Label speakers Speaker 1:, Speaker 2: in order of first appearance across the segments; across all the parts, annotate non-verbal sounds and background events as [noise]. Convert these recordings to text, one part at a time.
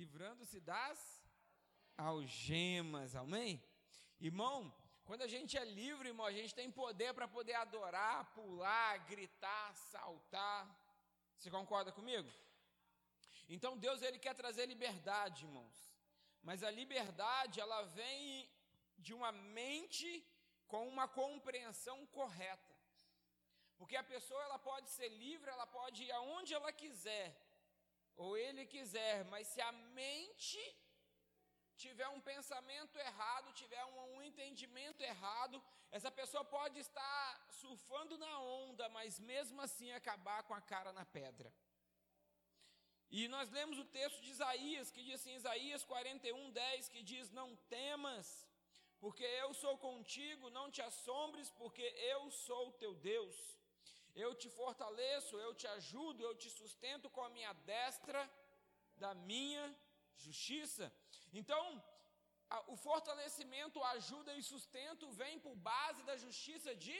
Speaker 1: livrando-se das algemas, amém? Irmão, quando a gente é livre, irmão, a gente tem poder para poder adorar, pular, gritar, saltar. Você concorda comigo? Então Deus ele quer trazer liberdade, irmãos. Mas a liberdade, ela vem de uma mente com uma compreensão correta. Porque a pessoa ela pode ser livre, ela pode ir aonde ela quiser, ou ele quiser, mas se a mente tiver um pensamento errado, tiver um, um, entendimento errado, essa pessoa pode estar surfando na onda, mas mesmo assim acabar com a cara na pedra. E nós lemos o texto de Isaías, que diz assim, Isaías 41, 10, que diz: Não temas, porque eu sou contigo, não te assombres, porque eu sou teu Deus. Eu te fortaleço, eu te ajudo, eu te sustento com a minha destra da minha justiça. Então, a, o fortalecimento, ajuda e sustento vem por base da justiça de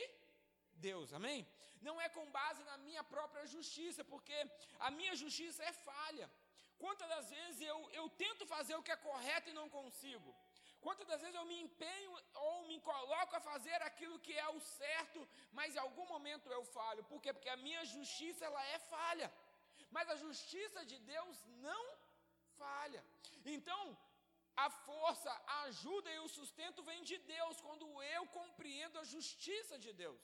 Speaker 1: Deus, amém? Não é com base na minha própria justiça, porque a minha justiça é falha. Quantas das vezes eu, eu tento fazer o que é correto e não consigo? Quantas das vezes eu me empenho ou me coloco a fazer aquilo que é o certo, mas em algum momento eu falho. Por quê? Porque a minha justiça ela é falha. Mas a justiça de Deus não falha. Então, a força, a ajuda e o sustento vem de Deus quando eu compreendo a justiça de Deus.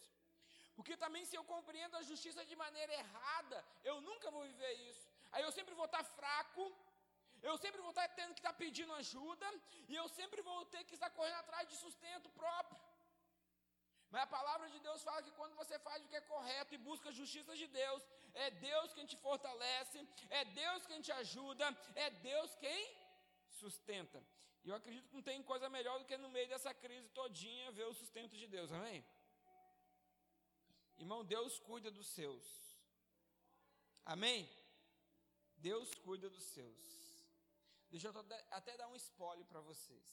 Speaker 1: Porque também se eu compreendo a justiça de maneira errada, eu nunca vou viver isso. Aí eu sempre vou estar fraco, eu sempre vou estar tendo que estar pedindo ajuda, e eu sempre vou ter que estar correndo atrás de sustento próprio. Mas a palavra de Deus fala que quando você faz o que é correto e busca a justiça de Deus, é Deus quem te fortalece, é Deus quem te ajuda, é Deus quem sustenta. E eu acredito que não tem coisa melhor do que no meio dessa crise todinha ver o sustento de Deus, amém? Irmão, Deus cuida dos seus. Amém? Deus cuida dos seus. Deixa eu até dar um spoiler para vocês.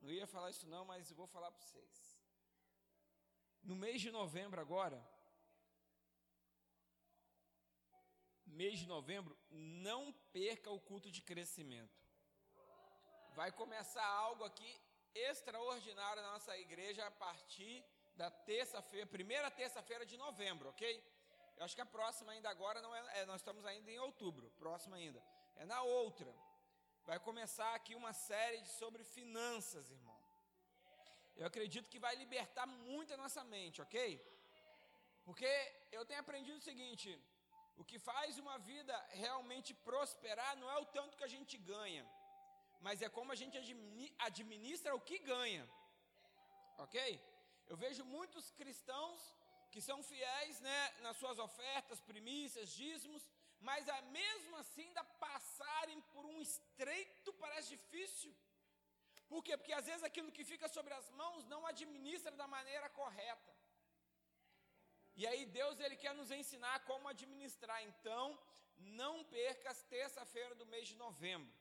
Speaker 1: Não ia falar isso não, mas eu vou falar para vocês. No mês de novembro agora, mês de novembro, não perca o culto de crescimento. Vai começar algo aqui extraordinário na nossa igreja a partir da terça-feira, primeira terça-feira de novembro, ok? Eu acho que a próxima ainda agora não é, é, nós estamos ainda em outubro, próxima ainda. É na outra. Vai começar aqui uma série sobre finanças, irmão. Eu acredito que vai libertar muito a nossa mente, ok? Porque eu tenho aprendido o seguinte: o que faz uma vida realmente prosperar não é o tanto que a gente ganha, mas é como a gente administra o que ganha, ok? Eu vejo muitos cristãos que são fiéis né, nas suas ofertas, primícias, dízimos, mas a mesmo assim ainda passarem por um estreito parece difícil. Por quê? Porque às vezes aquilo que fica sobre as mãos não administra da maneira correta. E aí Deus ele quer nos ensinar como administrar. Então, não perca as terça-feira do mês de novembro.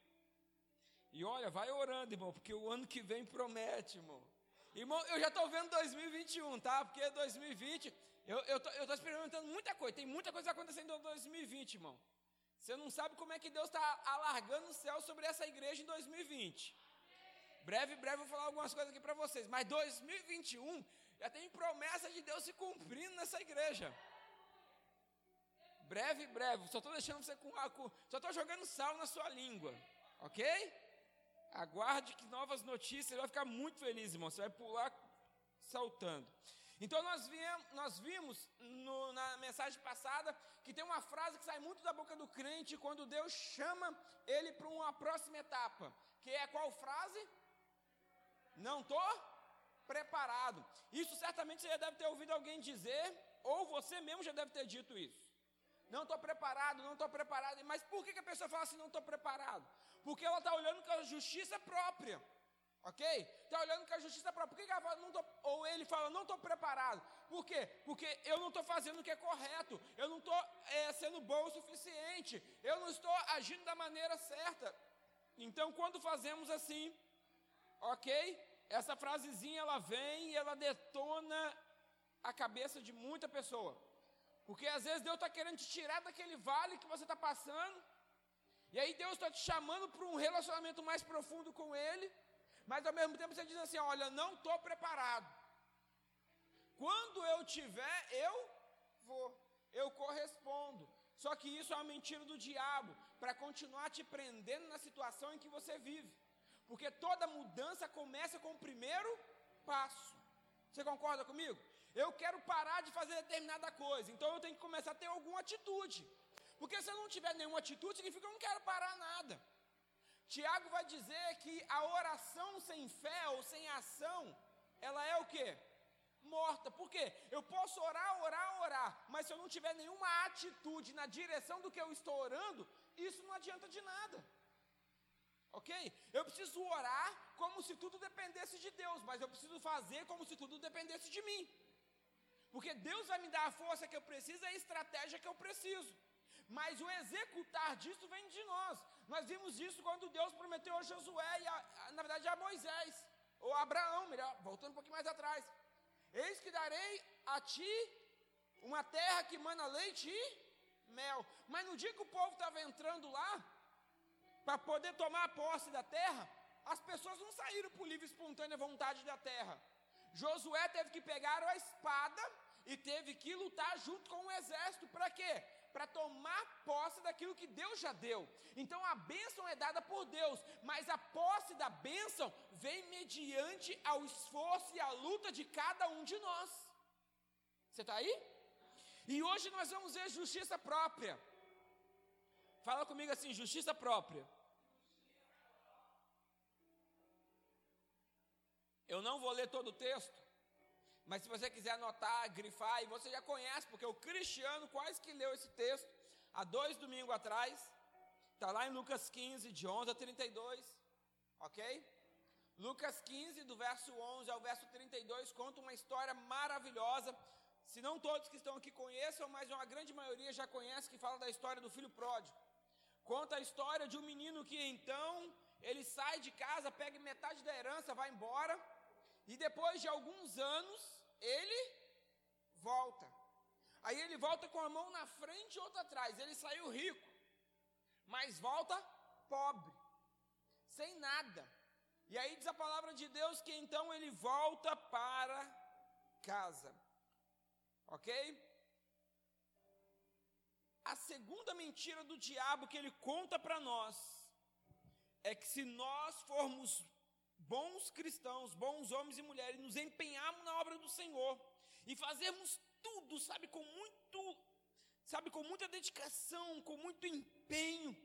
Speaker 1: E olha, vai orando, irmão, porque o ano que vem promete, irmão. Irmão, eu já estou vendo 2021, tá? Porque 2020, eu estou eu experimentando muita coisa, tem muita coisa acontecendo em 2020, irmão. Você não sabe como é que Deus está alargando o céu sobre essa igreja em 2020. Breve, breve eu vou falar algumas coisas aqui para vocês. Mas 2021 já tem promessa de Deus se cumprindo nessa igreja. Breve, breve. Só estou deixando você com, com só estou jogando sal na sua língua, ok? Aguarde que novas notícias, você vai ficar muito feliz, irmão. Você vai pular saltando. Então nós, viemos, nós vimos no, na mensagem passada que tem uma frase que sai muito da boca do crente quando Deus chama ele para uma próxima etapa. Que é qual frase? Não estou preparado. Isso certamente você já deve ter ouvido alguém dizer, ou você mesmo já deve ter dito isso. Não estou preparado, não estou preparado. Mas por que, que a pessoa fala assim, não estou preparado? Porque ela está olhando com a justiça própria. Ok? Está olhando com a justiça própria. Por que, que ela fala, não tô, ou ele fala, não estou preparado? Por quê? Porque eu não estou fazendo o que é correto. Eu não estou é, sendo bom o suficiente. Eu não estou agindo da maneira certa. Então, quando fazemos assim, ok? Essa frasezinha ela vem e ela detona a cabeça de muita pessoa. Porque às vezes Deus está querendo te tirar daquele vale que você está passando. E aí Deus está te chamando para um relacionamento mais profundo com Ele, mas ao mesmo tempo você diz assim: olha, não estou preparado. Quando eu tiver, eu vou, eu correspondo. Só que isso é uma mentira do diabo, para continuar te prendendo na situação em que você vive. Porque toda mudança começa com o primeiro passo. Você concorda comigo? Eu quero parar de fazer determinada coisa, então eu tenho que começar a ter alguma atitude. Porque se eu não tiver nenhuma atitude, significa que eu não quero parar nada. Tiago vai dizer que a oração sem fé ou sem ação, ela é o quê? Morta. Por quê? Eu posso orar, orar, orar, mas se eu não tiver nenhuma atitude na direção do que eu estou orando, isso não adianta de nada. Ok? Eu preciso orar como se tudo dependesse de Deus, mas eu preciso fazer como se tudo dependesse de mim. Porque Deus vai me dar a força que eu preciso e a estratégia que eu preciso. Mas o executar disso vem de nós. Nós vimos isso quando Deus prometeu a Josué e, a, a, na verdade, a Moisés, ou a Abraão, melhor, voltando um pouquinho mais atrás. Eis que darei a ti uma terra que mana leite e mel. Mas no dia que o povo estava entrando lá, para poder tomar posse da terra, as pessoas não saíram por livre e espontânea vontade da terra. Josué teve que pegar a espada e teve que lutar junto com o exército. Para quê? Para tomar posse daquilo que Deus já deu. Então a bênção é dada por Deus, mas a posse da bênção vem mediante ao esforço e à luta de cada um de nós. Você está aí? E hoje nós vamos ver justiça própria. Fala comigo assim: justiça própria. Eu não vou ler todo o texto, mas se você quiser anotar, grifar, e você já conhece, porque o Cristiano quase que leu esse texto há dois domingos atrás, está lá em Lucas 15, de 11 a 32, ok? Lucas 15, do verso 11 ao verso 32, conta uma história maravilhosa. Se não todos que estão aqui conheçam, mas uma grande maioria já conhece, que fala da história do filho pródigo. Conta a história de um menino que então ele sai de casa, pega metade da herança, vai embora e depois de alguns anos, ele volta. Aí ele volta com a mão na frente e outra atrás. Ele saiu rico, mas volta pobre, sem nada. E aí diz a palavra de Deus que então ele volta para casa. Ok? A segunda mentira do diabo que ele conta para nós é que se nós formos bons cristãos, bons homens e mulheres, nos empenharmos na obra do Senhor e fazermos tudo, sabe, com muito, sabe, com muita dedicação, com muito empenho,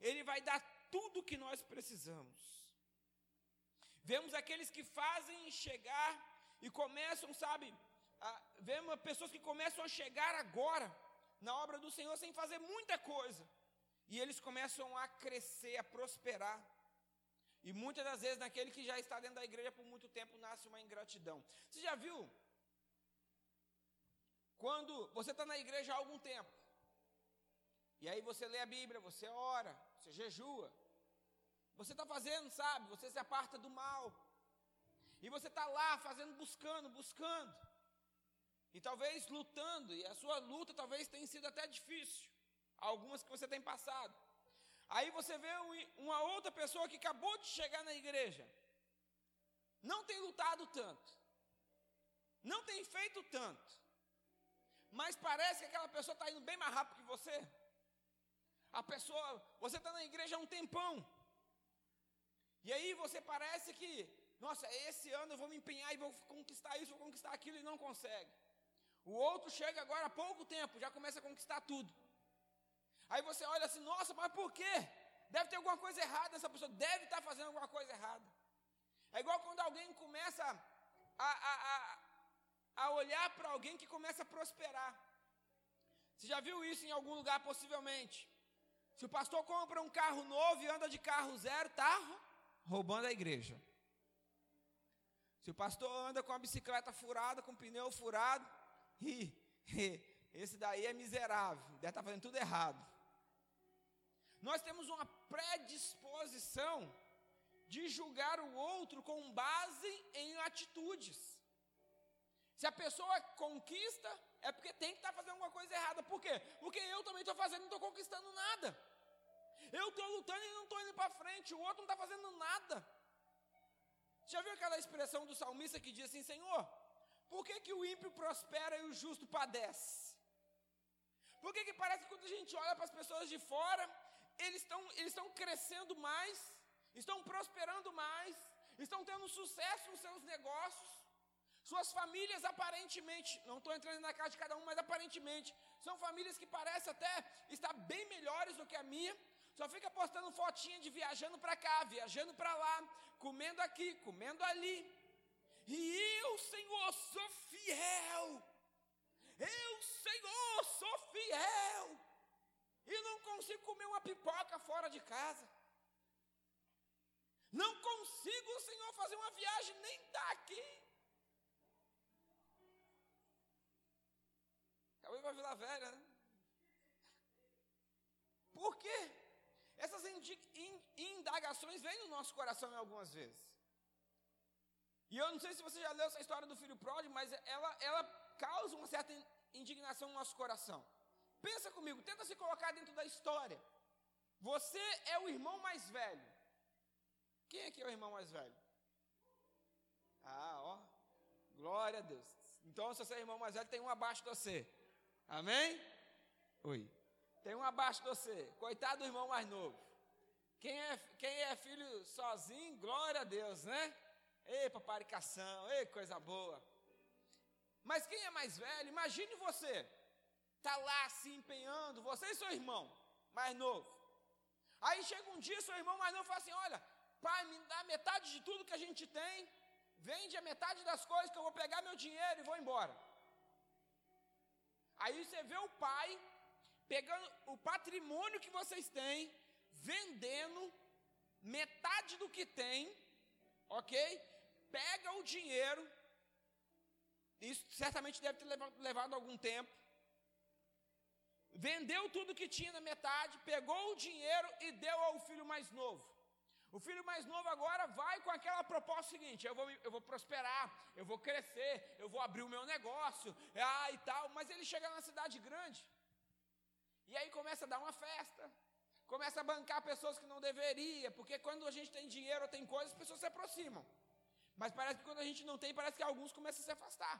Speaker 1: Ele vai dar tudo que nós precisamos. Vemos aqueles que fazem chegar e começam, sabe, a, vemos pessoas que começam a chegar agora na obra do Senhor sem fazer muita coisa. E eles começam a crescer, a prosperar. E muitas das vezes, naquele que já está dentro da igreja por muito tempo, nasce uma ingratidão. Você já viu? Quando você está na igreja há algum tempo, e aí você lê a Bíblia, você ora, você jejua, você está fazendo, sabe? Você se aparta do mal. E você está lá fazendo, buscando, buscando. E talvez lutando, e a sua luta talvez tenha sido até difícil. Algumas que você tem passado. Aí você vê uma outra pessoa que acabou de chegar na igreja, não tem lutado tanto, não tem feito tanto, mas parece que aquela pessoa está indo bem mais rápido que você. A pessoa, você está na igreja há um tempão, e aí você parece que, nossa, esse ano eu vou me empenhar e vou conquistar isso, vou conquistar aquilo e não consegue. O outro chega agora há pouco tempo, já começa a conquistar tudo. Aí você olha assim, nossa, mas por quê? Deve ter alguma coisa errada, essa pessoa deve estar fazendo alguma coisa errada. É igual quando alguém começa a, a, a, a olhar para alguém que começa a prosperar. Você já viu isso em algum lugar, possivelmente? Se o pastor compra um carro novo e anda de carro zero, está roubando a igreja. Se o pastor anda com a bicicleta furada, com o pneu furado, [laughs] [laughs] esse daí é miserável, deve estar fazendo tudo errado nós temos uma predisposição de julgar o outro com base em atitudes. Se a pessoa conquista, é porque tem que estar tá fazendo alguma coisa errada. Por quê? Porque eu também estou fazendo e não estou conquistando nada. Eu estou lutando e não estou indo para frente, o outro não está fazendo nada. Já viu aquela expressão do salmista que diz assim: Senhor, por que, que o ímpio prospera e o justo padece? Por que, que parece que quando a gente olha para as pessoas de fora, eles estão eles crescendo mais, estão prosperando mais, estão tendo sucesso nos seus negócios, suas famílias aparentemente, não estou entrando na casa de cada um, mas aparentemente, são famílias que parecem até estar bem melhores do que a minha, só fica postando fotinha de viajando para cá, viajando para lá, comendo aqui, comendo ali. E eu, Senhor, sou fiel. Eu, Senhor, sou fiel. E não consigo comer uma pipoca fora de casa. Não consigo, Senhor, fazer uma viagem nem daqui. Acabei para Vila Velha, né? Por quê? Essas indagações vêm no nosso coração algumas vezes. E eu não sei se você já leu essa história do filho pródigo, mas ela, ela causa uma certa indignação no nosso coração. Pensa comigo, tenta se colocar dentro da história. Você é o irmão mais velho. Quem aqui é o irmão mais velho? Ah, ó. Glória a Deus. Então, se você é irmão mais velho, tem um abaixo de você. Amém? Oi. Tem um abaixo de você. Coitado do irmão mais novo. Quem é, quem é filho sozinho, glória a Deus, né? Ei, paparicação, ei, coisa boa. Mas quem é mais velho, imagine você, está lá se empenhando, você e seu irmão mais novo. Aí chega um dia, seu irmão mais novo fala assim: Olha, pai, me dá metade de tudo que a gente tem, vende a metade das coisas que eu vou pegar meu dinheiro e vou embora. Aí você vê o pai pegando o patrimônio que vocês têm, vendendo metade do que tem, ok? Pega o dinheiro, isso certamente deve ter levado, algum tempo. Vendeu tudo que tinha na metade, pegou o dinheiro e deu ao filho mais novo. O filho mais novo agora vai com aquela proposta seguinte: eu vou, eu vou prosperar, eu vou crescer, eu vou abrir o meu negócio, ah, e tal. Mas ele chega na cidade grande, e aí começa a dar uma festa, começa a bancar pessoas que não deveria, porque quando a gente tem dinheiro ou tem coisas, as pessoas se aproximam. Mas parece que quando a gente não tem, parece que alguns começam a se afastar.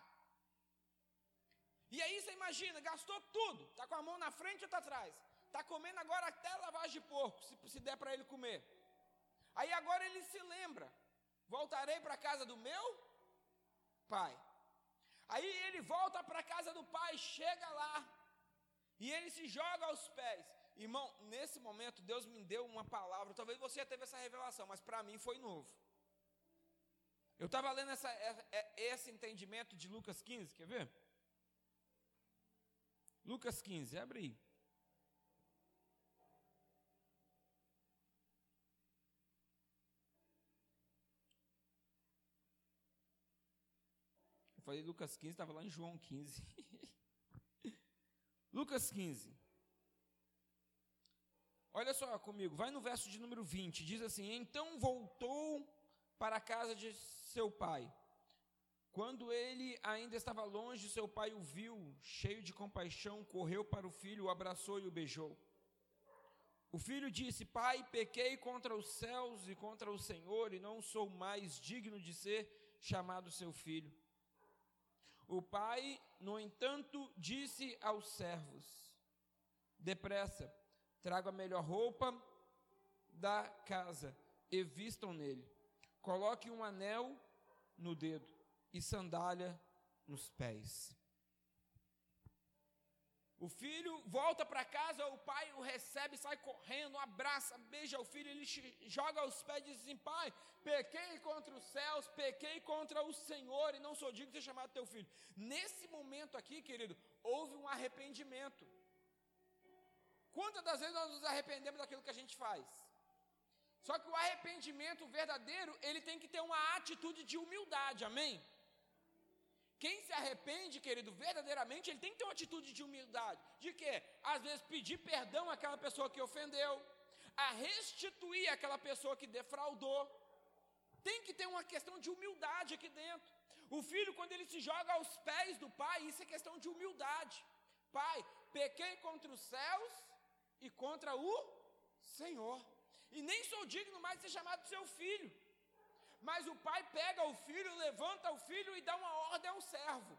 Speaker 1: E aí você imagina, gastou tudo, está com a mão na frente ou está atrás? Está comendo agora até lavagem de porco, se, se der para ele comer. Aí agora ele se lembra: voltarei para a casa do meu pai. Aí ele volta para a casa do pai, chega lá, e ele se joga aos pés. Irmão, nesse momento Deus me deu uma palavra. Talvez você já teve essa revelação, mas para mim foi novo. Eu estava lendo essa, é, é, esse entendimento de Lucas 15, quer ver? Lucas 15, abre aí. Eu falei Lucas 15, estava lá em João 15. [laughs] Lucas 15. Olha só comigo, vai no verso de número 20, diz assim: Então voltou para a casa de seu pai. Quando ele ainda estava longe, seu pai o viu, cheio de compaixão, correu para o filho, o abraçou e o beijou. O filho disse: Pai, pequei contra os céus e contra o Senhor, e não sou mais digno de ser chamado seu filho. O pai, no entanto, disse aos servos: Depressa, traga a melhor roupa da casa e vistam nele. Coloque um anel no dedo e sandália nos pés. O filho volta para casa, o pai o recebe, sai correndo, abraça, beija o filho, ele joga aos pés e diz assim: Pai, pequei contra os céus, pequei contra o Senhor e não sou digno de ser chamado teu filho. Nesse momento aqui, querido, houve um arrependimento. Quantas das vezes nós nos arrependemos daquilo que a gente faz? Só que o arrependimento verdadeiro, ele tem que ter uma atitude de humildade, amém? Quem se arrepende, querido, verdadeiramente, ele tem que ter uma atitude de humildade. De quê? Às vezes pedir perdão àquela pessoa que ofendeu, a restituir aquela pessoa que defraudou. Tem que ter uma questão de humildade aqui dentro. O filho, quando ele se joga aos pés do pai, isso é questão de humildade. Pai, pequei contra os céus e contra o Senhor. E nem sou digno mais de ser chamado seu filho. Mas o pai pega o filho, levanta o filho e dá uma ordem ao servo.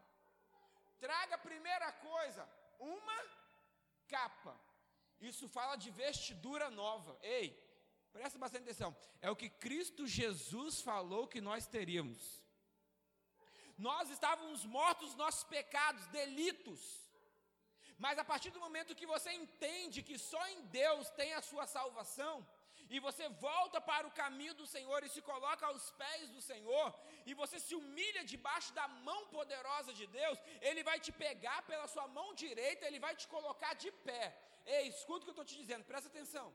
Speaker 1: Traga primeira coisa, uma capa. Isso fala de vestidura nova. Ei, presta bastante atenção. É o que Cristo Jesus falou que nós teríamos. Nós estávamos mortos nos nossos pecados, delitos. Mas a partir do momento que você entende que só em Deus tem a sua salvação, e você volta para o caminho do Senhor e se coloca aos pés do Senhor, e você se humilha debaixo da mão poderosa de Deus, Ele vai te pegar pela sua mão direita, Ele vai te colocar de pé. Ei, escuta o que eu estou te dizendo, presta atenção.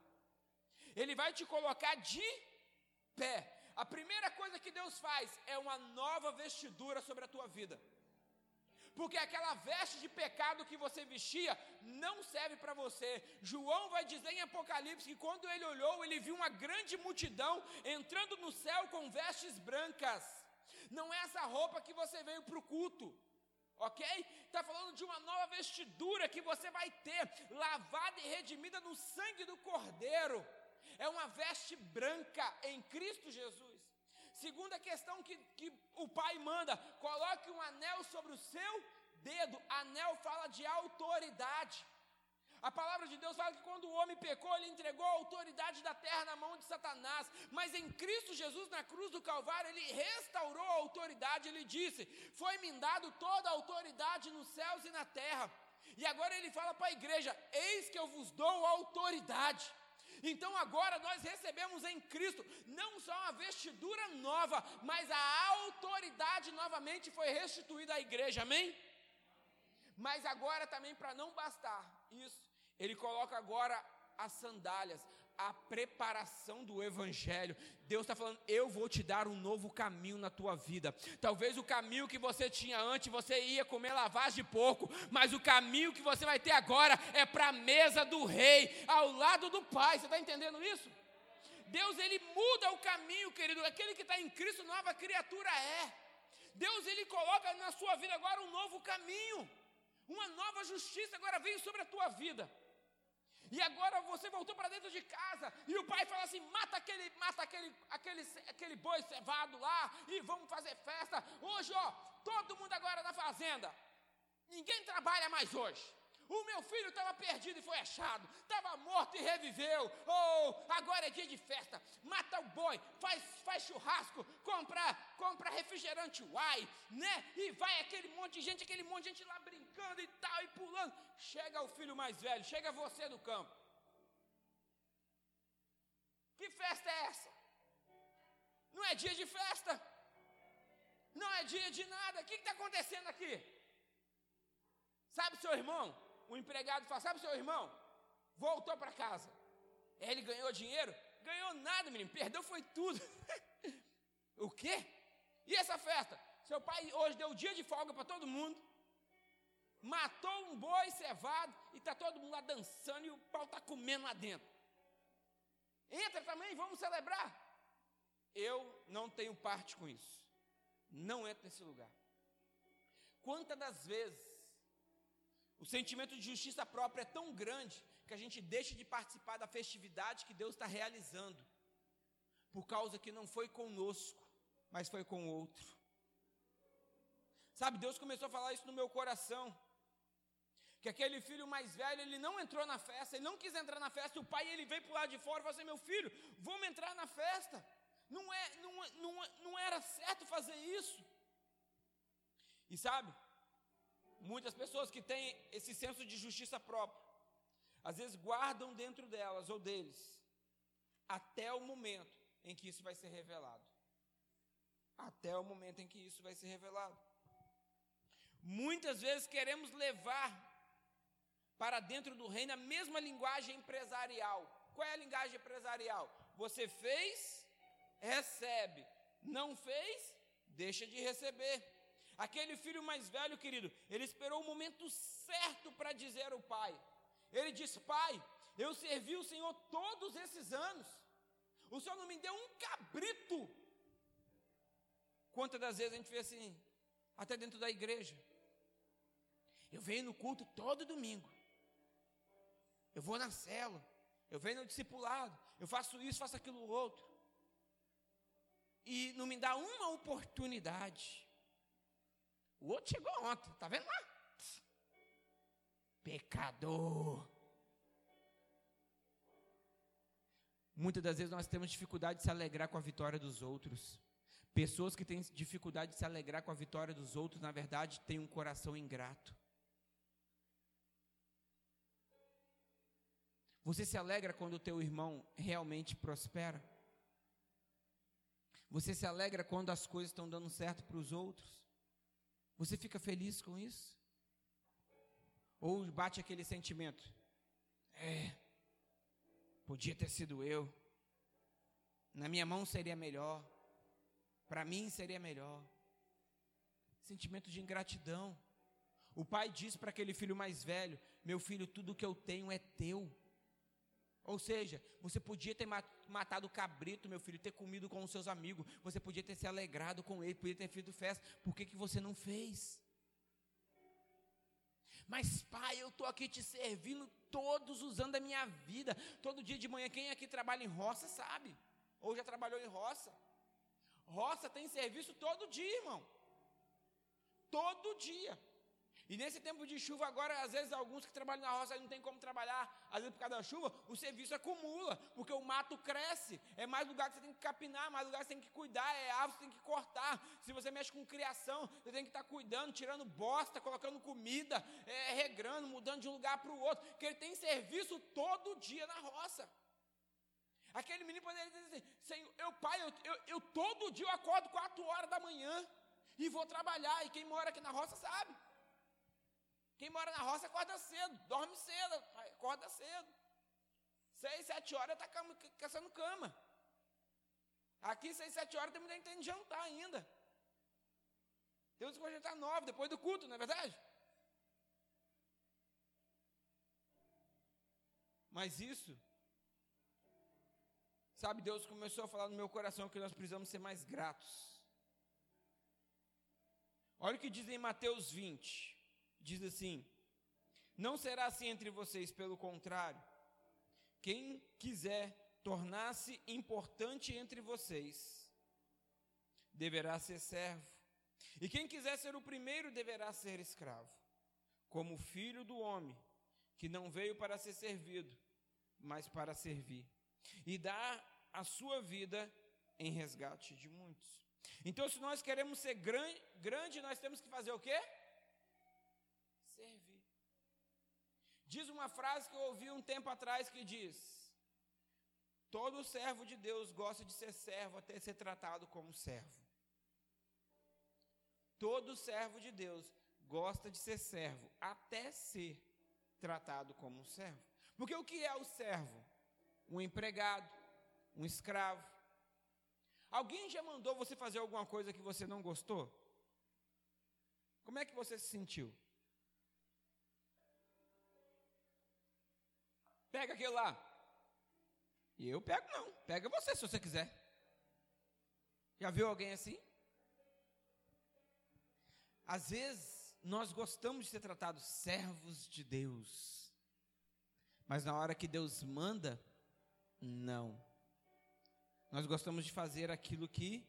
Speaker 1: Ele vai te colocar de pé. A primeira coisa que Deus faz é uma nova vestidura sobre a tua vida porque aquela veste de pecado que você vestia não serve para você. João vai dizer em Apocalipse que quando ele olhou, ele viu uma grande multidão entrando no céu com vestes brancas. Não é essa roupa que você veio para o culto. Ok? Está falando de uma nova vestidura que você vai ter, lavada e redimida no sangue do Cordeiro. É uma veste branca em Cristo Jesus. Segunda questão que, que o pai manda: coloque um anel sobre o seu dedo. Anel fala de autoridade. A palavra de Deus fala que quando o homem pecou, ele entregou a autoridade da terra na mão de Satanás. Mas em Cristo Jesus, na cruz do Calvário, ele restaurou a autoridade. Ele disse: Foi-me dado toda a autoridade nos céus e na terra. E agora ele fala para a igreja: Eis que eu vos dou autoridade. Então agora nós recebemos em Cristo não só uma vestidura nova, mas a autoridade novamente foi restituída à igreja, amém? Mas agora também, para não bastar isso, ele coloca agora as sandálias, a preparação do Evangelho. Deus está falando: eu vou te dar um novo caminho na tua vida. Talvez o caminho que você tinha antes, você ia comer lavagem de porco, mas o caminho que você vai ter agora é para a mesa do rei, ao lado do Pai. Você está entendendo isso? Deus ele muda o caminho, querido. Aquele que está em Cristo, nova criatura é. Deus ele coloca na sua vida agora um novo caminho, uma nova justiça agora veio sobre a tua vida. E agora você voltou para dentro de casa e o pai fala assim: mata aquele, mata aquele, aquele, aquele boi cevado lá e vamos fazer festa. Hoje, ó, todo mundo agora na fazenda. Ninguém trabalha mais hoje. O meu filho estava perdido e foi achado. Estava morto e reviveu. Oh, agora é dia de festa. Mata o boi, faz, faz churrasco, compra, compra refrigerante uai, né? E vai aquele monte de gente, aquele monte de gente lá brincando e tal, e pulando. Chega o filho mais velho, chega você do campo. Que festa é essa? Não é dia de festa. Não é dia de nada. O que está acontecendo aqui? Sabe, seu irmão? O empregado fala: Sabe seu irmão? Voltou para casa. Ele ganhou dinheiro? Ganhou nada, menino. Perdeu foi tudo. [laughs] o quê? E essa festa? Seu pai hoje deu dia de folga para todo mundo. Matou um boi cevado e está todo mundo lá dançando e o pau está comendo lá dentro. Entra também, vamos celebrar. Eu não tenho parte com isso. Não entro nesse lugar. Quantas das vezes o sentimento de justiça própria é tão grande que a gente deixa de participar da festividade que Deus está realizando, por causa que não foi conosco, mas foi com o outro. Sabe, Deus começou a falar isso no meu coração. Que aquele filho mais velho, ele não entrou na festa, ele não quis entrar na festa, o pai ele veio para o lado de fora e falou assim: meu filho, vamos entrar na festa. Não, é, não, não, não era certo fazer isso. E sabe, Muitas pessoas que têm esse senso de justiça própria, às vezes guardam dentro delas ou deles, até o momento em que isso vai ser revelado. Até o momento em que isso vai ser revelado. Muitas vezes queremos levar para dentro do reino a mesma linguagem empresarial. Qual é a linguagem empresarial? Você fez, recebe. Não fez, deixa de receber. Aquele filho mais velho, querido, ele esperou o momento certo para dizer ao pai. Ele disse: Pai, eu servi o Senhor todos esses anos. O Senhor não me deu um cabrito. Quantas das vezes a gente vê assim, até dentro da igreja? Eu venho no culto todo domingo. Eu vou na cela. Eu venho no discipulado, eu faço isso, faço aquilo outro. E não me dá uma oportunidade. O outro chegou ontem, tá vendo lá? Pecador. Muitas das vezes nós temos dificuldade de se alegrar com a vitória dos outros. Pessoas que têm dificuldade de se alegrar com a vitória dos outros, na verdade, têm um coração ingrato. Você se alegra quando o teu irmão realmente prospera? Você se alegra quando as coisas estão dando certo para os outros? Você fica feliz com isso? Ou bate aquele sentimento? É, podia ter sido eu. Na minha mão seria melhor. Para mim seria melhor. Sentimento de ingratidão. O pai diz para aquele filho mais velho: Meu filho, tudo que eu tenho é teu. Ou seja, você podia ter matado o cabrito, meu filho, ter comido com os seus amigos, você podia ter se alegrado com ele, podia ter feito festa, por que, que você não fez? Mas, pai, eu estou aqui te servindo todos os anos da minha vida, todo dia de manhã. Quem aqui trabalha em roça sabe, ou já trabalhou em roça. Roça tem serviço todo dia, irmão. Todo dia. E nesse tempo de chuva, agora, às vezes, alguns que trabalham na roça não tem como trabalhar, às vezes por causa da chuva, o serviço acumula, porque o mato cresce, é mais lugar que você tem que capinar, mais lugar que você tem que cuidar, é árvore que você tem que cortar. Se você mexe com criação, você tem que estar cuidando, tirando bosta, colocando comida, é, regrando, mudando de um lugar para o outro, porque ele tem serviço todo dia na roça. Aquele menino poderia dizer assim, Senhor, eu, pai, eu, eu, eu todo dia eu acordo quatro horas da manhã e vou trabalhar, e quem mora aqui na roça sabe. Quem mora na roça acorda cedo, dorme cedo, acorda cedo. Seis, sete horas está caçando cama. Aqui, seis, sete horas, tem de jantar ainda. Tem que jantar nove, depois do culto, não é verdade? Mas isso, sabe, Deus começou a falar no meu coração que nós precisamos ser mais gratos. Olha o que diz em Mateus 20 diz assim: Não será assim entre vocês, pelo contrário, quem quiser tornar-se importante entre vocês, deverá ser servo, e quem quiser ser o primeiro deverá ser escravo, como filho do homem, que não veio para ser servido, mas para servir, e dar a sua vida em resgate de muitos. Então, se nós queremos ser grande, grande nós temos que fazer o quê? Diz uma frase que eu ouvi um tempo atrás que diz: Todo servo de Deus gosta de ser servo até ser tratado como servo. Todo servo de Deus gosta de ser servo até ser tratado como servo. Porque o que é o servo? Um empregado, um escravo. Alguém já mandou você fazer alguma coisa que você não gostou? Como é que você se sentiu? Pega aquele lá. E eu pego não. Pega você se você quiser. Já viu alguém assim? Às vezes nós gostamos de ser tratados servos de Deus. Mas na hora que Deus manda, não. Nós gostamos de fazer aquilo que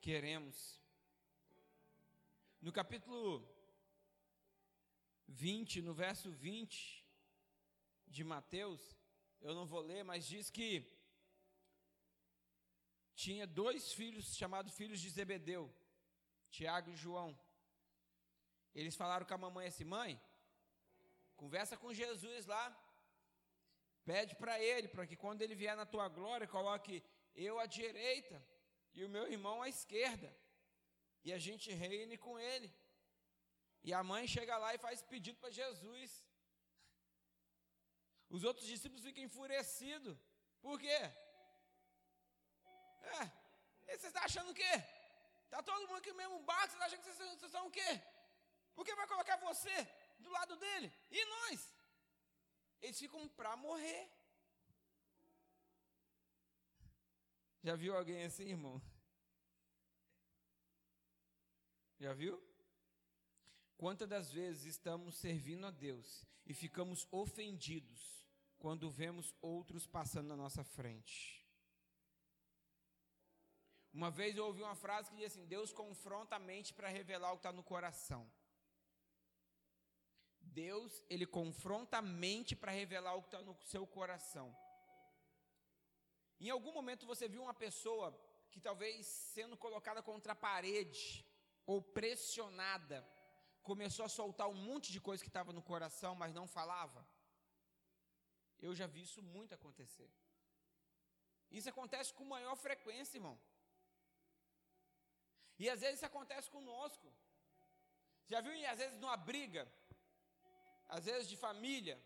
Speaker 1: queremos. No capítulo 20, no verso 20, de Mateus, eu não vou ler, mas diz que tinha dois filhos chamados filhos de Zebedeu, Tiago e João. Eles falaram com a mamãe assim: mãe, conversa com Jesus lá, pede para ele, para que quando ele vier na tua glória, coloque eu à direita e o meu irmão à esquerda, e a gente reine com ele. E a mãe chega lá e faz pedido para Jesus. Os outros discípulos ficam enfurecidos. Por quê? É, vocês estão achando o quê? Está todo mundo aqui no mesmo barco, vocês acham que vocês, vocês são o quê? Por que vai colocar você do lado dele? E nós? Eles ficam para morrer. Já viu alguém assim, irmão? Já viu? Quantas das vezes estamos servindo a Deus e ficamos ofendidos quando vemos outros passando na nossa frente. Uma vez eu ouvi uma frase que diz assim: Deus confronta a mente para revelar o que está no coração. Deus, ele confronta a mente para revelar o que está no seu coração. Em algum momento você viu uma pessoa que talvez sendo colocada contra a parede ou pressionada, começou a soltar um monte de coisa que estava no coração, mas não falava? Eu já vi isso muito acontecer. Isso acontece com maior frequência, irmão. E às vezes isso acontece conosco. Já viu, às vezes, numa briga, às vezes de família,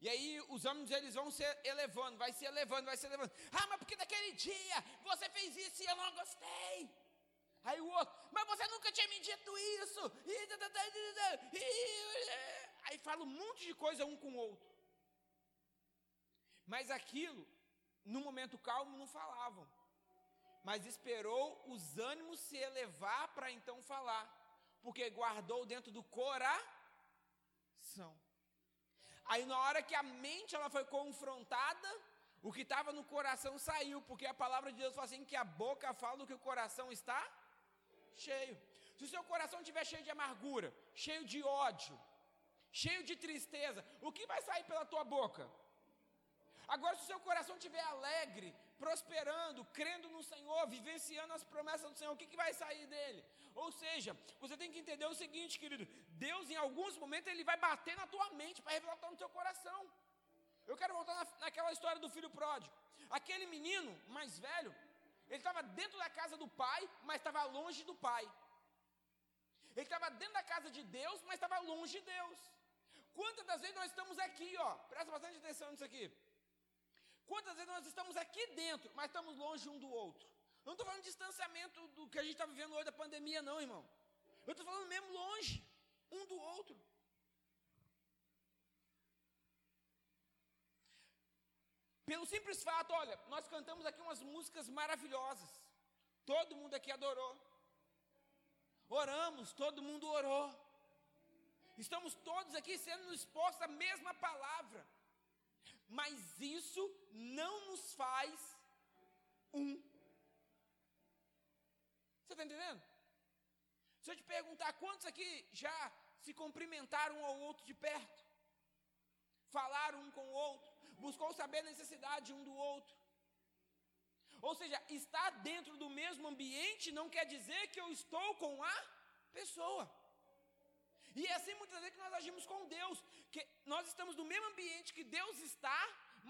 Speaker 1: e aí os ânimos eles vão se elevando, vai se elevando, vai se elevando. Ah, mas porque naquele dia você fez isso e eu não gostei. Aí o outro, mas você nunca tinha me dito isso. Aí fala um monte de coisa um com o outro. Mas aquilo, no momento calmo, não falavam mas esperou os ânimos se elevar para então falar, porque guardou dentro do coração. Aí na hora que a mente ela foi confrontada, o que estava no coração saiu, porque a palavra de Deus fala assim que a boca fala do que o coração está cheio. Se o seu coração estiver cheio de amargura, cheio de ódio, cheio de tristeza, o que vai sair pela tua boca? Agora, se o seu coração estiver alegre, prosperando, crendo no Senhor, vivenciando as promessas do Senhor, o que, que vai sair dele? Ou seja, você tem que entender o seguinte, querido: Deus, em alguns momentos, ele vai bater na tua mente para revelar o que está no teu coração. Eu quero voltar na, naquela história do filho pródigo. Aquele menino mais velho, ele estava dentro da casa do pai, mas estava longe do pai. Ele estava dentro da casa de Deus, mas estava longe de Deus. Quantas das vezes nós estamos aqui, ó, presta bastante atenção nisso aqui. Quantas vezes nós estamos aqui dentro, mas estamos longe um do outro? Não estou falando de distanciamento do que a gente está vivendo hoje da pandemia, não, irmão. Eu estou falando mesmo longe um do outro. Pelo simples fato, olha, nós cantamos aqui umas músicas maravilhosas. Todo mundo aqui adorou. Oramos, todo mundo orou. Estamos todos aqui sendo expostos à mesma palavra mas isso não nos faz um. Você está entendendo? Se eu te perguntar quantos aqui já se cumprimentaram um ao outro de perto, falaram um com o outro, buscou saber a necessidade um do outro. Ou seja, estar dentro do mesmo ambiente não quer dizer que eu estou com a pessoa. E é assim muitas vezes que nós agimos com Deus, que nós estamos no mesmo ambiente que Deus está,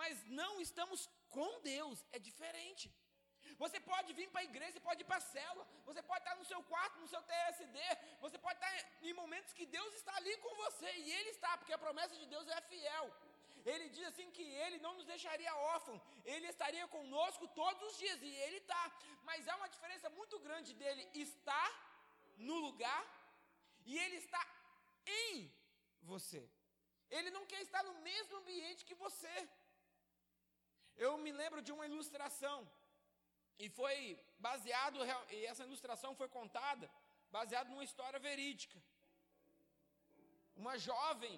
Speaker 1: mas não estamos com Deus, é diferente. Você pode vir para a igreja, você pode ir para a célula, você pode estar no seu quarto, no seu TSD, você pode estar em momentos que Deus está ali com você, e Ele está, porque a promessa de Deus é fiel. Ele diz assim que Ele não nos deixaria órfão, Ele estaria conosco todos os dias, e Ele está. Mas há uma diferença muito grande dele estar no lugar e Ele está em você. Ele não quer estar no mesmo ambiente que você. Eu me lembro de uma ilustração, e foi baseado, e essa ilustração foi contada, baseado numa história verídica. Uma jovem,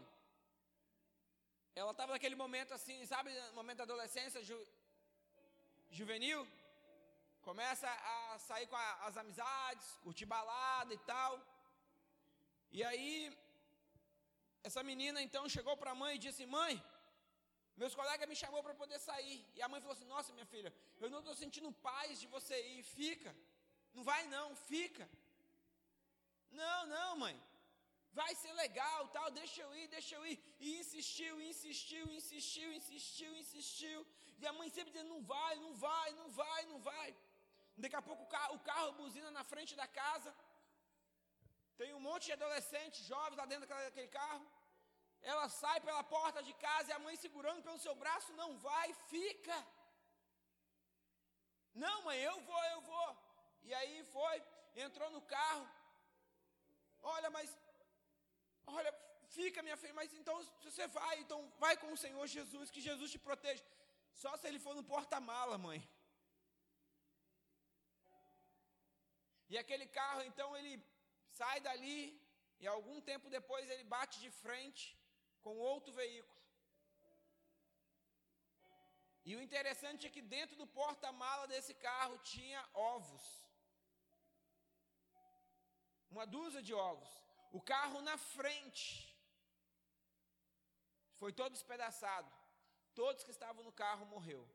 Speaker 1: ela estava naquele momento assim, sabe, momento da adolescência ju, juvenil, começa a sair com a, as amizades, curtir balada e tal. E aí essa menina então chegou para a mãe e disse: Mãe, meus colegas me chamou para poder sair. E a mãe falou assim: Nossa, minha filha, eu não estou sentindo paz de você ir. Fica. Não vai não, fica. Não, não, mãe. Vai ser legal, tal, deixa eu ir, deixa eu ir. E insistiu, insistiu, insistiu, insistiu, insistiu. E a mãe sempre dizendo: Não vai, não vai, não vai, não vai. Daqui a pouco o carro, o carro buzina na frente da casa. Tem um monte de adolescentes, jovens lá dentro daquele carro. Ela sai pela porta de casa e a mãe segurando pelo seu braço, não vai, fica. Não, mãe, eu vou, eu vou. E aí foi, entrou no carro. Olha, mas, olha, fica, minha filha, mas então, você vai, então vai com o Senhor Jesus, que Jesus te proteja. Só se ele for no porta-mala, mãe. E aquele carro, então, ele sai dali e algum tempo depois ele bate de frente com outro veículo. E o interessante é que dentro do porta-mala desse carro tinha ovos. Uma dúzia de ovos. O carro na frente foi todo despedaçado. Todos que estavam no carro morreu.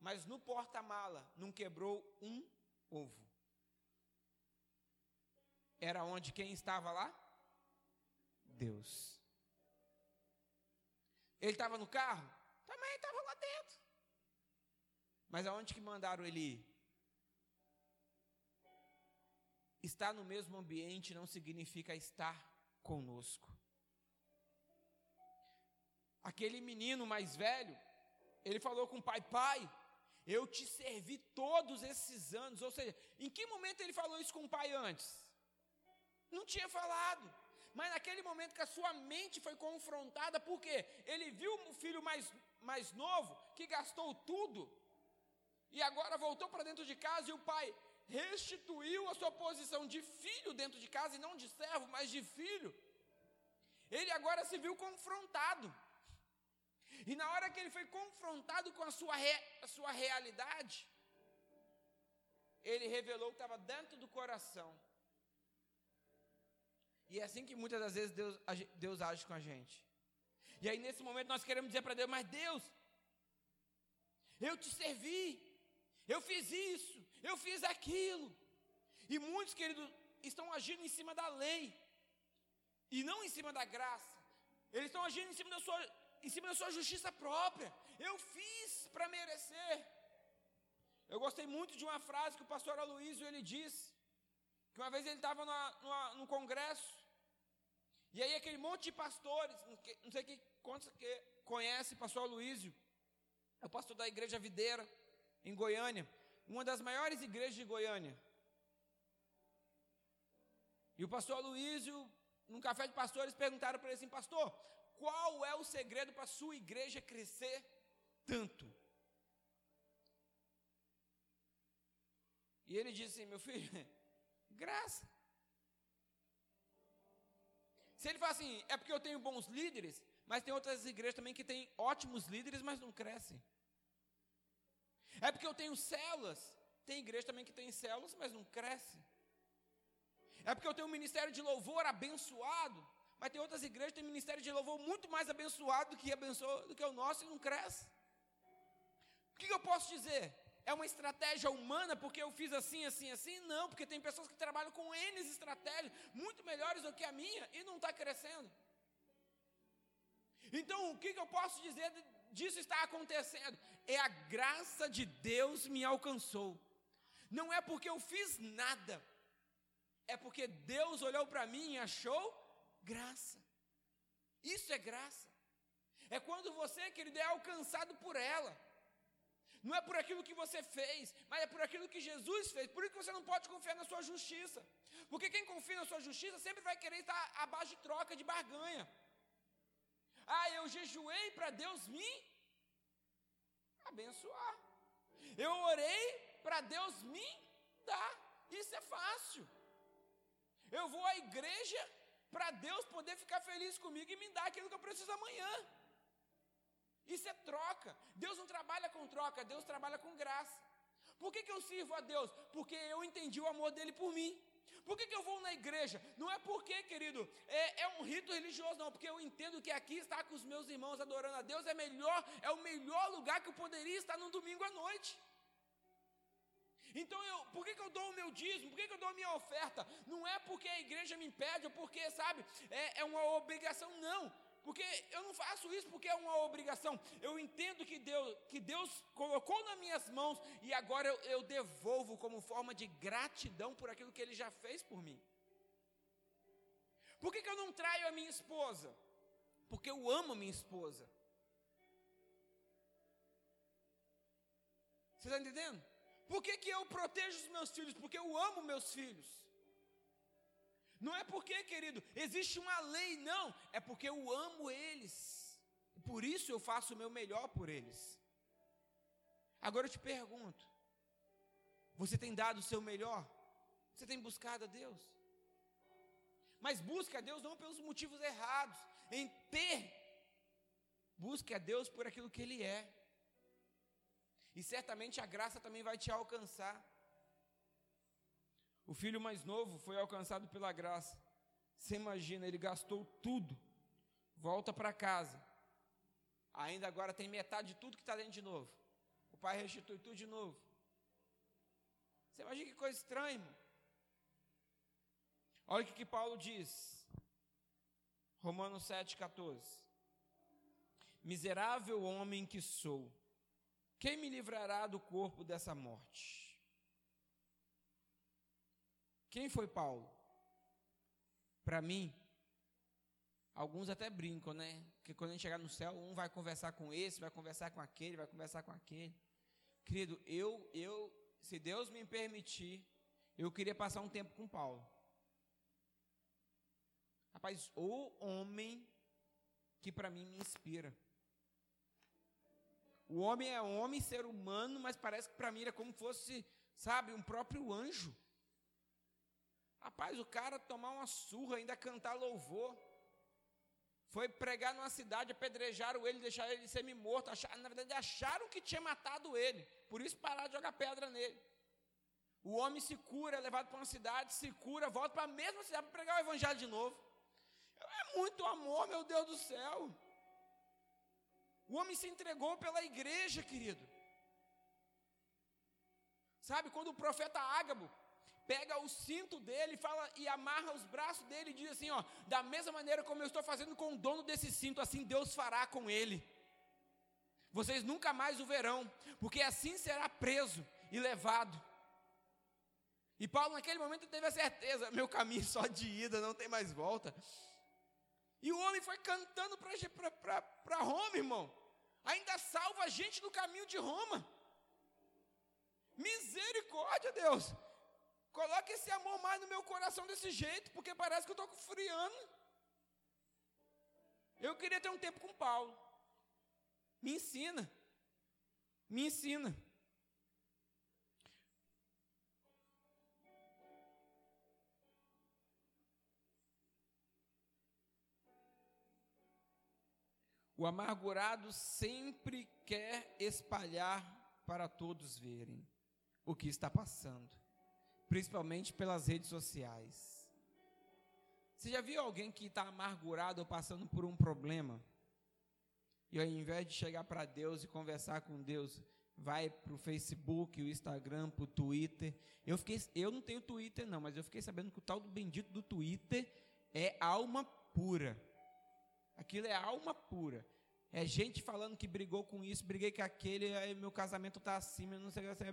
Speaker 1: Mas no porta-mala não quebrou um ovo. Era onde quem estava lá? Deus. Ele estava no carro? Também estava lá dentro. Mas aonde que mandaram ele ir? Estar no mesmo ambiente não significa estar conosco. Aquele menino mais velho, ele falou com o pai: Pai, eu te servi todos esses anos. Ou seja, em que momento ele falou isso com o pai antes? Não tinha falado. Mas naquele momento que a sua mente foi confrontada, porque ele viu o filho mais, mais novo que gastou tudo e agora voltou para dentro de casa e o pai restituiu a sua posição de filho dentro de casa e não de servo, mas de filho. Ele agora se viu confrontado. E na hora que ele foi confrontado com a sua, re, a sua realidade, ele revelou que estava dentro do coração. E é assim que muitas das vezes Deus, Deus age com a gente. E aí nesse momento nós queremos dizer para Deus, mas Deus, eu te servi, eu fiz isso, eu fiz aquilo. E muitos, queridos, estão agindo em cima da lei, e não em cima da graça. Eles estão agindo em cima da sua, em cima da sua justiça própria. Eu fiz para merecer. Eu gostei muito de uma frase que o pastor Aloysio ele disse, que uma vez ele estava no congresso, e aí aquele monte de pastores, não sei que, quantos que conhece pastor Aloysio, é o pastor da igreja Videira, em Goiânia, uma das maiores igrejas de Goiânia. E o pastor Aloysio, num café de pastores, perguntaram para ele assim, pastor, qual é o segredo para a sua igreja crescer tanto? E ele disse assim: meu filho, [laughs] graça. Se ele fala assim, é porque eu tenho bons líderes, mas tem outras igrejas também que têm ótimos líderes, mas não crescem. É porque eu tenho células, tem igreja também que tem células, mas não cresce. É porque eu tenho um ministério de louvor abençoado, mas tem outras igrejas que têm ministério de louvor muito mais abençoado do que, abençoa, do que o nosso e não cresce. O que, que eu posso dizer? É uma estratégia humana porque eu fiz assim, assim, assim? Não, porque tem pessoas que trabalham com N estratégias muito melhores do que a minha e não está crescendo. Então, o que, que eu posso dizer disso está acontecendo? É a graça de Deus me alcançou. Não é porque eu fiz nada, é porque Deus olhou para mim e achou graça. Isso é graça. É quando você, querido, é alcançado por ela. Não é por aquilo que você fez, mas é por aquilo que Jesus fez. Por isso que você não pode confiar na sua justiça. Porque quem confia na sua justiça sempre vai querer estar abaixo de troca, de barganha. Ah, eu jejuei para Deus me abençoar. Eu orei para Deus me dar. Isso é fácil. Eu vou à igreja para Deus poder ficar feliz comigo e me dar aquilo que eu preciso amanhã. Isso é troca. Deus não trabalha com troca, Deus trabalha com graça. Por que, que eu sirvo a Deus? Porque eu entendi o amor dele por mim. Por que, que eu vou na igreja? Não é porque, querido, é, é, um rito religioso, não, porque eu entendo que aqui estar com os meus irmãos adorando a Deus é melhor, é o melhor lugar que eu poderia estar no domingo à noite. Então, eu, por que, que eu dou o meu dízimo? Por que, que eu dou a minha oferta? Não é porque a igreja me impede, ou porque, sabe, é, é uma obrigação, não. Porque eu não faço isso porque é uma obrigação. Eu entendo que Deus, que Deus colocou nas minhas mãos e agora eu, eu devolvo como forma de gratidão por aquilo que Ele já fez por mim. Por que, que eu não traio a minha esposa? Porque eu amo a minha esposa. Você está entendendo? Por que, que eu protejo os meus filhos? Porque eu amo meus filhos. Não é porque, querido, existe uma lei, não. É porque eu amo eles. Por isso eu faço o meu melhor por eles. Agora eu te pergunto: você tem dado o seu melhor? Você tem buscado a Deus? Mas busque a Deus não pelos motivos errados, em ter. Busque a Deus por aquilo que Ele é. E certamente a graça também vai te alcançar. O filho mais novo foi alcançado pela graça. Você imagina, ele gastou tudo, volta para casa. Ainda agora tem metade de tudo que está dentro de novo. O pai restitui tudo de novo. Você imagina que coisa estranha, irmão. Olha o que, que Paulo diz. Romanos 7,14. Miserável homem que sou, quem me livrará do corpo dessa morte? Quem foi Paulo? Para mim, alguns até brincam, né? Que quando a gente chegar no céu, um vai conversar com esse, vai conversar com aquele, vai conversar com aquele. Querido, eu, eu, se Deus me permitir, eu queria passar um tempo com Paulo. Rapaz, o homem que para mim me inspira. O homem é homem, ser humano, mas parece que para mim era como fosse, sabe, um próprio anjo. Rapaz, o cara tomar uma surra, ainda cantar louvor. Foi pregar numa cidade, apedrejaram ele, deixaram ele semi-morto. Na verdade, acharam que tinha matado ele. Por isso pararam de jogar pedra nele. O homem se cura, é levado para uma cidade, se cura, volta para a mesma cidade para pregar o evangelho de novo. É muito amor, meu Deus do céu. O homem se entregou pela igreja, querido. Sabe, quando o profeta Ágabo pega o cinto dele fala e amarra os braços dele e diz assim, ó, da mesma maneira como eu estou fazendo com o dono desse cinto, assim Deus fará com ele. Vocês nunca mais o verão, porque assim será preso e levado. E Paulo naquele momento teve a certeza, meu caminho só de ida, não tem mais volta. E o homem foi cantando para Roma, irmão ainda salva a gente do caminho de Roma. Misericórdia, Deus. Coloque esse amor mais no meu coração desse jeito, porque parece que eu estou friando. Eu queria ter um tempo com Paulo. Me ensina. Me ensina. O amargurado sempre quer espalhar para todos verem o que está passando, principalmente pelas redes sociais. Você já viu alguém que está amargurado ou passando por um problema? E ao invés de chegar para Deus e conversar com Deus, vai para o Facebook, o Instagram, para o Twitter. Eu, fiquei, eu não tenho Twitter, não, mas eu fiquei sabendo que o tal do bendito do Twitter é alma pura. Aquilo é alma pura. É gente falando que brigou com isso, briguei com aquele, aí meu casamento está acima, não sei o que.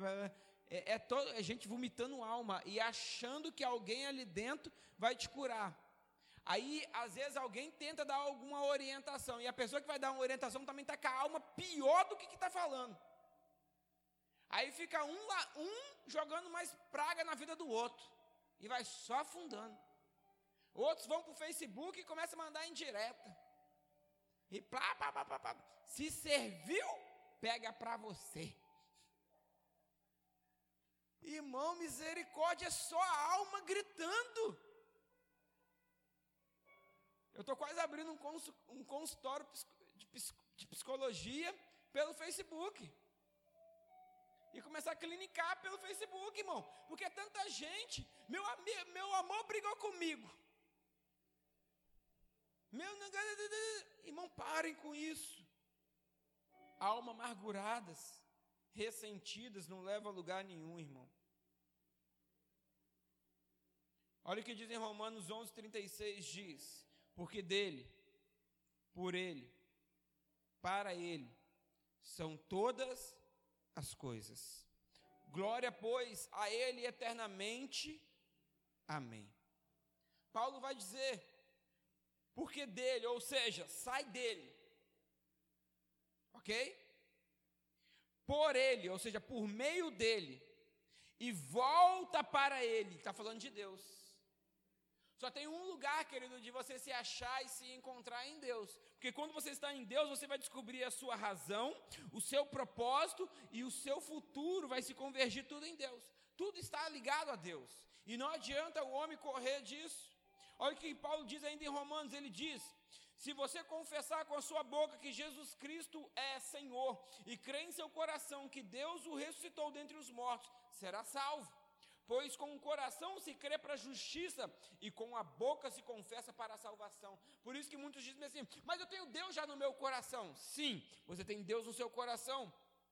Speaker 1: É, é, todo, é gente vomitando alma e achando que alguém ali dentro vai te curar. Aí, às vezes, alguém tenta dar alguma orientação, e a pessoa que vai dar uma orientação também está com a alma pior do que está falando. Aí fica um, um jogando mais praga na vida do outro, e vai só afundando. Outros vão para o Facebook e começam a mandar indireta. E plá, plá, plá, plá, plá. se serviu, pega para você. Irmão, misericórdia é só a alma gritando. Eu estou quase abrindo um consultório de psicologia pelo Facebook. E começar a clinicar pelo Facebook, irmão. Porque é tanta gente. Meu, meu amor brigou comigo. Meu irmão, parem com isso. Alma amarguradas, ressentidas, não leva a lugar nenhum, irmão. Olha o que diz em Romanos 11:36 diz: porque dele, por ele, para ele são todas as coisas. Glória, pois, a ele eternamente. Amém. Paulo vai dizer: porque dele, ou seja, sai dele. Ok? Por ele, ou seja, por meio dele, e volta para ele. Está falando de Deus. Só tem um lugar, querido, de você se achar e se encontrar em Deus. Porque quando você está em Deus, você vai descobrir a sua razão, o seu propósito e o seu futuro vai se convergir tudo em Deus. Tudo está ligado a Deus. E não adianta o homem correr disso. Olha o que Paulo diz ainda em Romanos: ele diz: Se você confessar com a sua boca que Jesus Cristo é Senhor e crer em seu coração que Deus o ressuscitou dentre os mortos, será salvo. Pois com o coração se crê para a justiça e com a boca se confessa para a salvação. Por isso que muitos dizem assim: Mas eu tenho Deus já no meu coração. Sim, você tem Deus no seu coração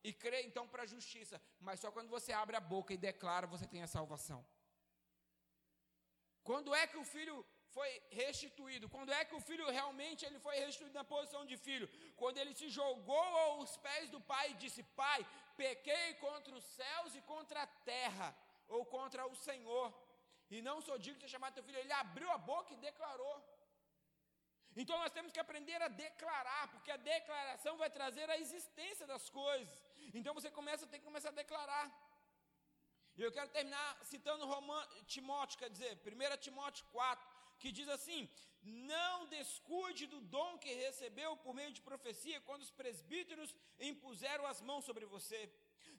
Speaker 1: e crê então para a justiça. Mas só quando você abre a boca e declara, você tem a salvação. Quando é que o filho foi restituído? Quando é que o filho realmente ele foi restituído na posição de filho? Quando ele se jogou aos pés do pai e disse: Pai, pequei contra os céus e contra a terra, ou contra o Senhor, e não sou digno de chamar teu filho. Ele abriu a boca e declarou. Então nós temos que aprender a declarar, porque a declaração vai trazer a existência das coisas. Então você começa, tem que começar a declarar. E eu quero terminar citando Roman, Timóteo, quer dizer, 1 Timóteo 4, que diz assim: Não descuide do dom que recebeu por meio de profecia, quando os presbíteros impuseram as mãos sobre você.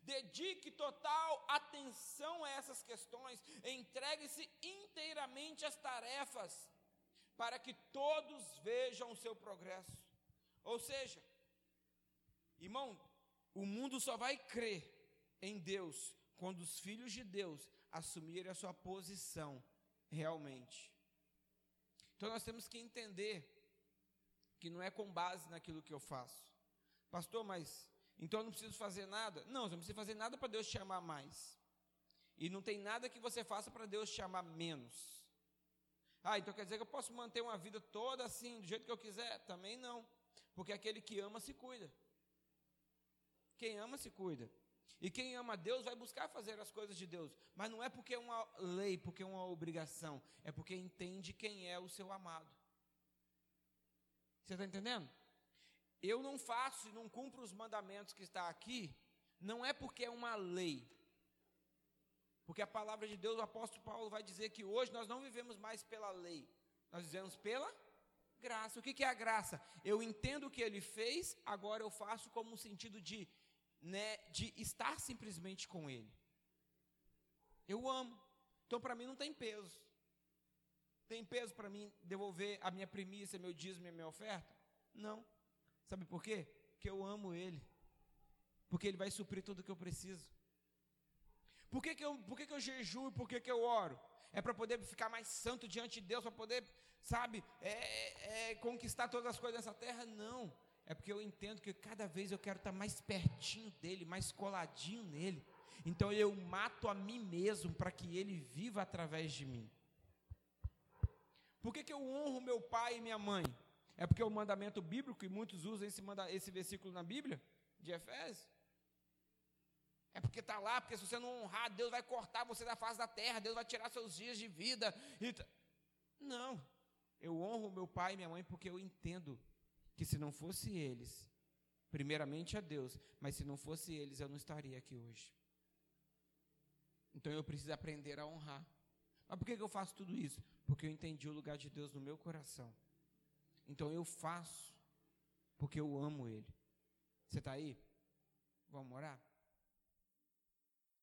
Speaker 1: Dedique total atenção a essas questões, entregue-se inteiramente às tarefas, para que todos vejam o seu progresso. Ou seja, irmão, o mundo só vai crer em Deus quando os filhos de Deus assumirem a sua posição realmente. Então nós temos que entender que não é com base naquilo que eu faço. Pastor, mas então eu não preciso fazer nada? Não, você não precisa fazer nada para Deus te amar mais. E não tem nada que você faça para Deus te amar menos. Ah, então quer dizer que eu posso manter uma vida toda assim, do jeito que eu quiser? Também não. Porque aquele que ama se cuida. Quem ama se cuida. E quem ama Deus vai buscar fazer as coisas de Deus, mas não é porque é uma lei, porque é uma obrigação, é porque entende quem é o seu amado. Você está entendendo? Eu não faço e não cumpro os mandamentos que está aqui, não é porque é uma lei. Porque a palavra de Deus, o apóstolo Paulo vai dizer que hoje nós não vivemos mais pela lei, nós vivemos pela graça. O que, é a graça? Eu entendo o que ele fez, agora eu faço como um sentido de né, de estar simplesmente com Ele. Eu amo. Então, para mim, não tem peso. Tem peso para mim devolver a minha primícia, meu dízimo e a minha oferta? Não. Sabe por quê? Porque eu amo Ele. Porque Ele vai suprir tudo que eu preciso. Por que, que, eu, por que, que eu jejuo e por que, que eu oro? É para poder ficar mais santo diante de Deus, para poder, sabe, é, é, conquistar todas as coisas dessa terra? Não é porque eu entendo que cada vez eu quero estar mais pertinho dele, mais coladinho nele. Então eu mato a mim mesmo para que ele viva através de mim. Por que, que eu honro meu pai e minha mãe? É porque é o mandamento bíblico, e muitos usam esse, esse versículo na Bíblia, de Efésios. É porque está lá, porque se você não honrar, Deus vai cortar você da face da terra, Deus vai tirar seus dias de vida. Não, eu honro meu pai e minha mãe porque eu entendo que se não fosse eles, primeiramente a Deus, mas se não fosse eles, eu não estaria aqui hoje. Então eu preciso aprender a honrar. Mas por que eu faço tudo isso? Porque eu entendi o lugar de Deus no meu coração. Então eu faço porque eu amo Ele. Você está aí? Vamos orar?